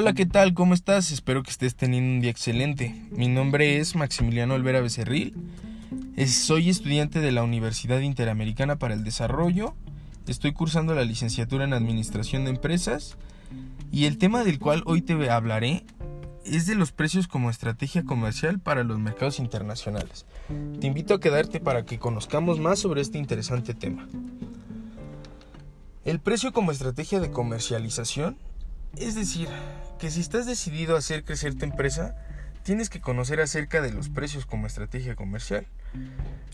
Hola, ¿qué tal? ¿Cómo estás? Espero que estés teniendo un día excelente. Mi nombre es Maximiliano Olvera Becerril. Soy estudiante de la Universidad Interamericana para el Desarrollo. Estoy cursando la licenciatura en Administración de Empresas. Y el tema del cual hoy te hablaré es de los precios como estrategia comercial para los mercados internacionales. Te invito a quedarte para que conozcamos más sobre este interesante tema. El precio como estrategia de comercialización es decir, que si estás decidido a hacer crecer tu empresa, tienes que conocer acerca de los precios como estrategia comercial.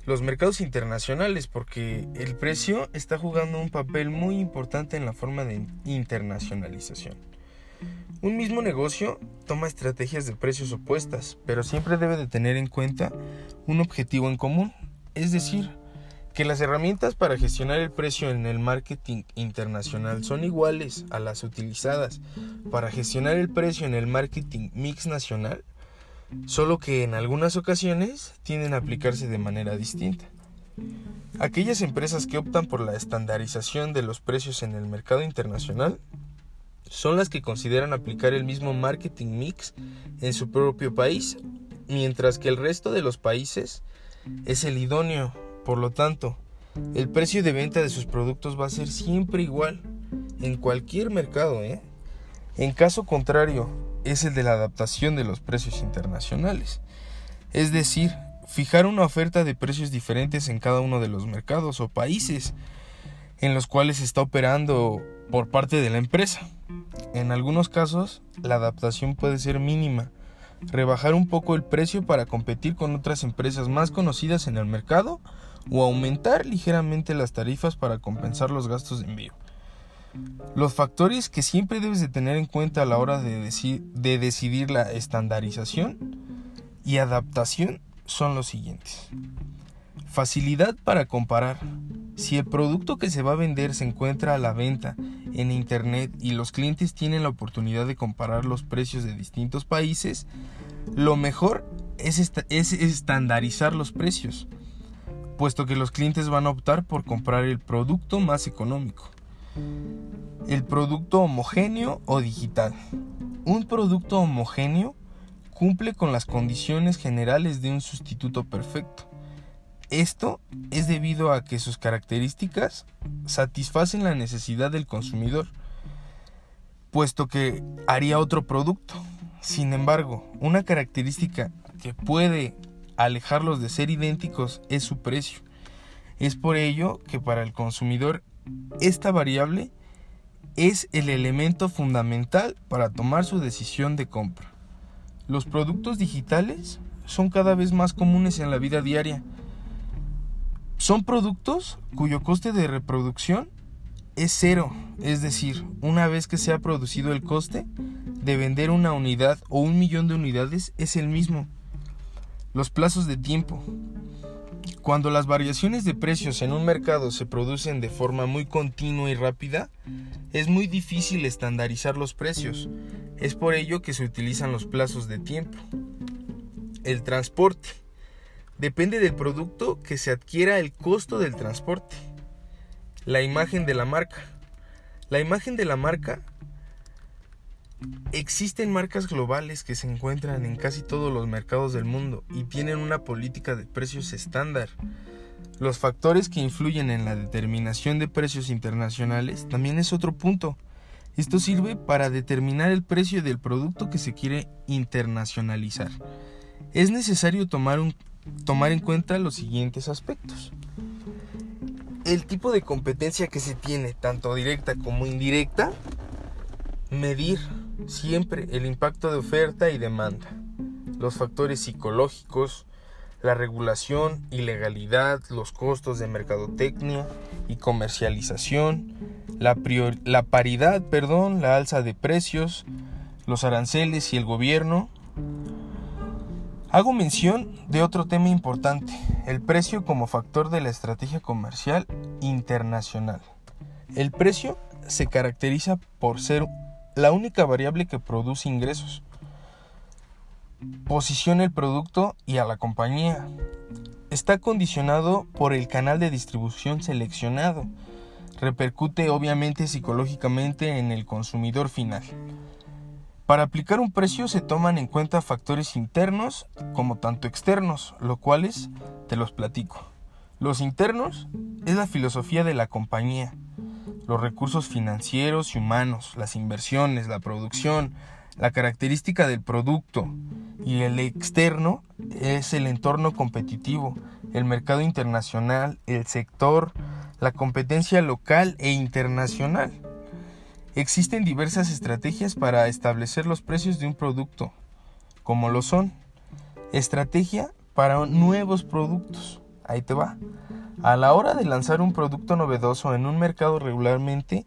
Los mercados internacionales, porque el precio está jugando un papel muy importante en la forma de internacionalización. Un mismo negocio toma estrategias de precios opuestas, pero siempre debe de tener en cuenta un objetivo en común, es decir, que las herramientas para gestionar el precio en el marketing internacional son iguales a las utilizadas para gestionar el precio en el marketing mix nacional, solo que en algunas ocasiones tienden a aplicarse de manera distinta. Aquellas empresas que optan por la estandarización de los precios en el mercado internacional son las que consideran aplicar el mismo marketing mix en su propio país, mientras que el resto de los países es el idóneo por lo tanto, el precio de venta de sus productos va a ser siempre igual en cualquier mercado. ¿eh? En caso contrario, es el de la adaptación de los precios internacionales. Es decir, fijar una oferta de precios diferentes en cada uno de los mercados o países en los cuales está operando por parte de la empresa. En algunos casos, la adaptación puede ser mínima, rebajar un poco el precio para competir con otras empresas más conocidas en el mercado o aumentar ligeramente las tarifas para compensar los gastos de envío. Los factores que siempre debes de tener en cuenta a la hora de, de decidir la estandarización y adaptación son los siguientes. Facilidad para comparar. Si el producto que se va a vender se encuentra a la venta en Internet y los clientes tienen la oportunidad de comparar los precios de distintos países, lo mejor es, es estandarizar los precios puesto que los clientes van a optar por comprar el producto más económico. El producto homogéneo o digital. Un producto homogéneo cumple con las condiciones generales de un sustituto perfecto. Esto es debido a que sus características satisfacen la necesidad del consumidor, puesto que haría otro producto. Sin embargo, una característica que puede alejarlos de ser idénticos es su precio. Es por ello que para el consumidor esta variable es el elemento fundamental para tomar su decisión de compra. Los productos digitales son cada vez más comunes en la vida diaria. Son productos cuyo coste de reproducción es cero, es decir, una vez que se ha producido el coste de vender una unidad o un millón de unidades es el mismo. Los plazos de tiempo. Cuando las variaciones de precios en un mercado se producen de forma muy continua y rápida, es muy difícil estandarizar los precios. Es por ello que se utilizan los plazos de tiempo. El transporte. Depende del producto que se adquiera el costo del transporte. La imagen de la marca. La imagen de la marca Existen marcas globales que se encuentran en casi todos los mercados del mundo y tienen una política de precios estándar. Los factores que influyen en la determinación de precios internacionales también es otro punto. Esto sirve para determinar el precio del producto que se quiere internacionalizar. Es necesario tomar, tomar en cuenta los siguientes aspectos. El tipo de competencia que se tiene, tanto directa como indirecta, medir siempre el impacto de oferta y demanda, los factores psicológicos, la regulación y legalidad, los costos de mercadotecnia y comercialización, la, paridad, perdón, la alza de precios, los aranceles y el gobierno. Hago mención de otro tema importante, el precio como factor de la estrategia comercial internacional. El precio se caracteriza por ser la única variable que produce ingresos. Posiciona el producto y a la compañía. Está condicionado por el canal de distribución seleccionado. Repercute obviamente psicológicamente en el consumidor final. Para aplicar un precio se toman en cuenta factores internos como tanto externos, lo cuales te los platico. Los internos es la filosofía de la compañía, los recursos financieros y humanos, las inversiones, la producción, la característica del producto y el externo es el entorno competitivo, el mercado internacional, el sector, la competencia local e internacional. Existen diversas estrategias para establecer los precios de un producto, como lo son estrategia para nuevos productos. Ahí te va. A la hora de lanzar un producto novedoso en un mercado regularmente,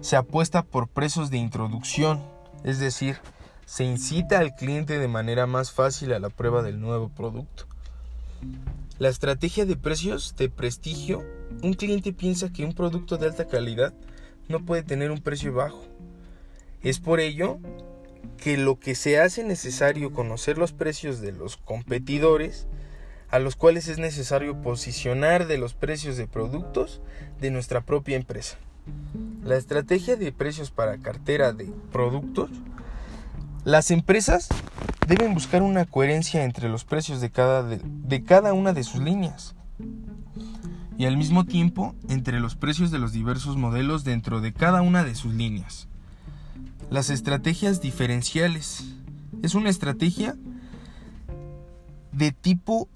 se apuesta por precios de introducción, es decir, se incita al cliente de manera más fácil a la prueba del nuevo producto. La estrategia de precios de prestigio, un cliente piensa que un producto de alta calidad no puede tener un precio bajo. Es por ello que lo que se hace necesario conocer los precios de los competidores a los cuales es necesario posicionar de los precios de productos de nuestra propia empresa. La estrategia de precios para cartera de productos. Las empresas deben buscar una coherencia entre los precios de cada, de, cada una de sus líneas y al mismo tiempo entre los precios de los diversos modelos dentro de cada una de sus líneas. Las estrategias diferenciales. Es una estrategia de tipo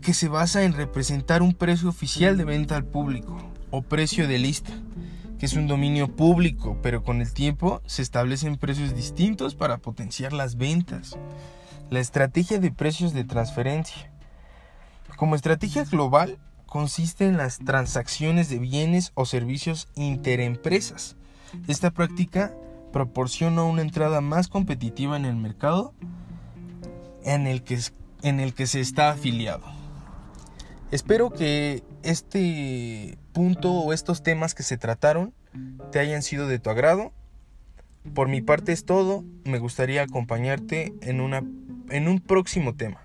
que se basa en representar un precio oficial de venta al público o precio de lista, que es un dominio público, pero con el tiempo se establecen precios distintos para potenciar las ventas. La estrategia de precios de transferencia. Como estrategia global, consiste en las transacciones de bienes o servicios interempresas. Esta práctica proporciona una entrada más competitiva en el mercado en el que, en el que se está afiliado. Espero que este punto o estos temas que se trataron te hayan sido de tu agrado. Por mi parte es todo. Me gustaría acompañarte en, una, en un próximo tema.